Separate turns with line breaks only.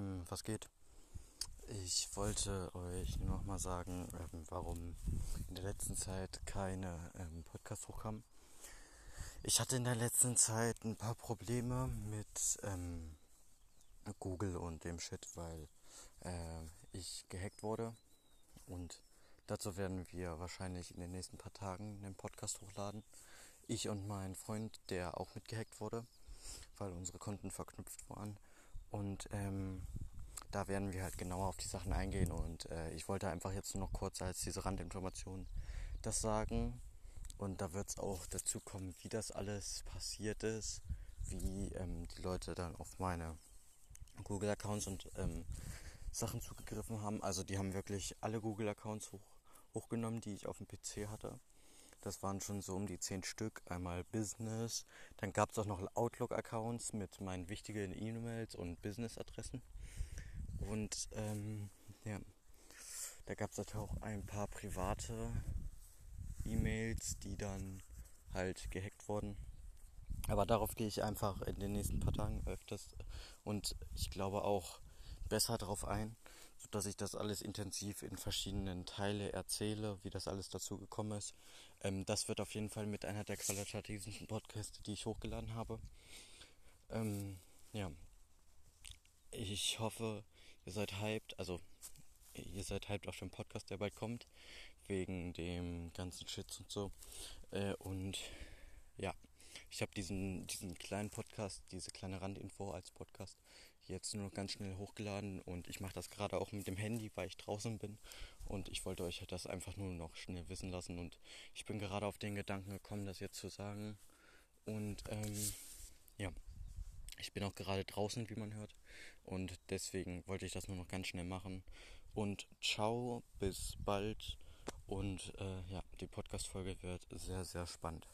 ähm, was geht? Ich wollte euch nur noch mal sagen, ähm, warum in der letzten Zeit keine ähm, Podcasts hochkamen. Ich hatte in der letzten Zeit ein paar Probleme mit ähm, Google und dem Shit, weil äh, ich gehackt wurde. Und dazu werden wir wahrscheinlich in den nächsten paar Tagen einen Podcast hochladen. Ich und mein Freund, der auch mit gehackt wurde, weil unsere Konten verknüpft waren. Und ähm, da werden wir halt genauer auf die Sachen eingehen. Und äh, ich wollte einfach jetzt nur noch kurz als diese Randinformation das sagen. Und da wird es auch dazu kommen, wie das alles passiert ist, wie ähm, die Leute dann auf meine Google-Accounts und ähm, Sachen zugegriffen haben. Also die haben wirklich alle Google-Accounts hoch, hochgenommen, die ich auf dem PC hatte. Das waren schon so um die zehn Stück. Einmal Business. Dann gab es auch noch Outlook-Accounts mit meinen wichtigen E-Mails und Business-Adressen. Und ähm, ja, da gab es auch ein paar private E-Mails, die dann halt gehackt wurden. Aber darauf gehe ich einfach in den nächsten paar Tagen öfters und ich glaube auch besser darauf ein, sodass ich das alles intensiv in verschiedenen Teile erzähle, wie das alles dazu gekommen ist. Ähm, das wird auf jeden Fall mit einer der qualitativen Podcasts, die ich hochgeladen habe. Ähm, ja. Ich hoffe, ihr seid hyped, also ihr seid hyped auf den Podcast, der bald kommt, wegen dem ganzen Shit und so. Äh, und ja, ich habe diesen, diesen kleinen Podcast, diese kleine Randinfo als Podcast jetzt nur noch ganz schnell hochgeladen und ich mache das gerade auch mit dem Handy, weil ich draußen bin. Und ich wollte euch das einfach nur noch schnell wissen lassen und ich bin gerade auf den Gedanken gekommen, das jetzt zu sagen. Und ähm, ja, ich bin auch gerade draußen, wie man hört. Und deswegen wollte ich das nur noch ganz schnell machen. Und ciao, bis bald. Und äh, ja, die Podcast-Folge wird sehr, sehr spannend.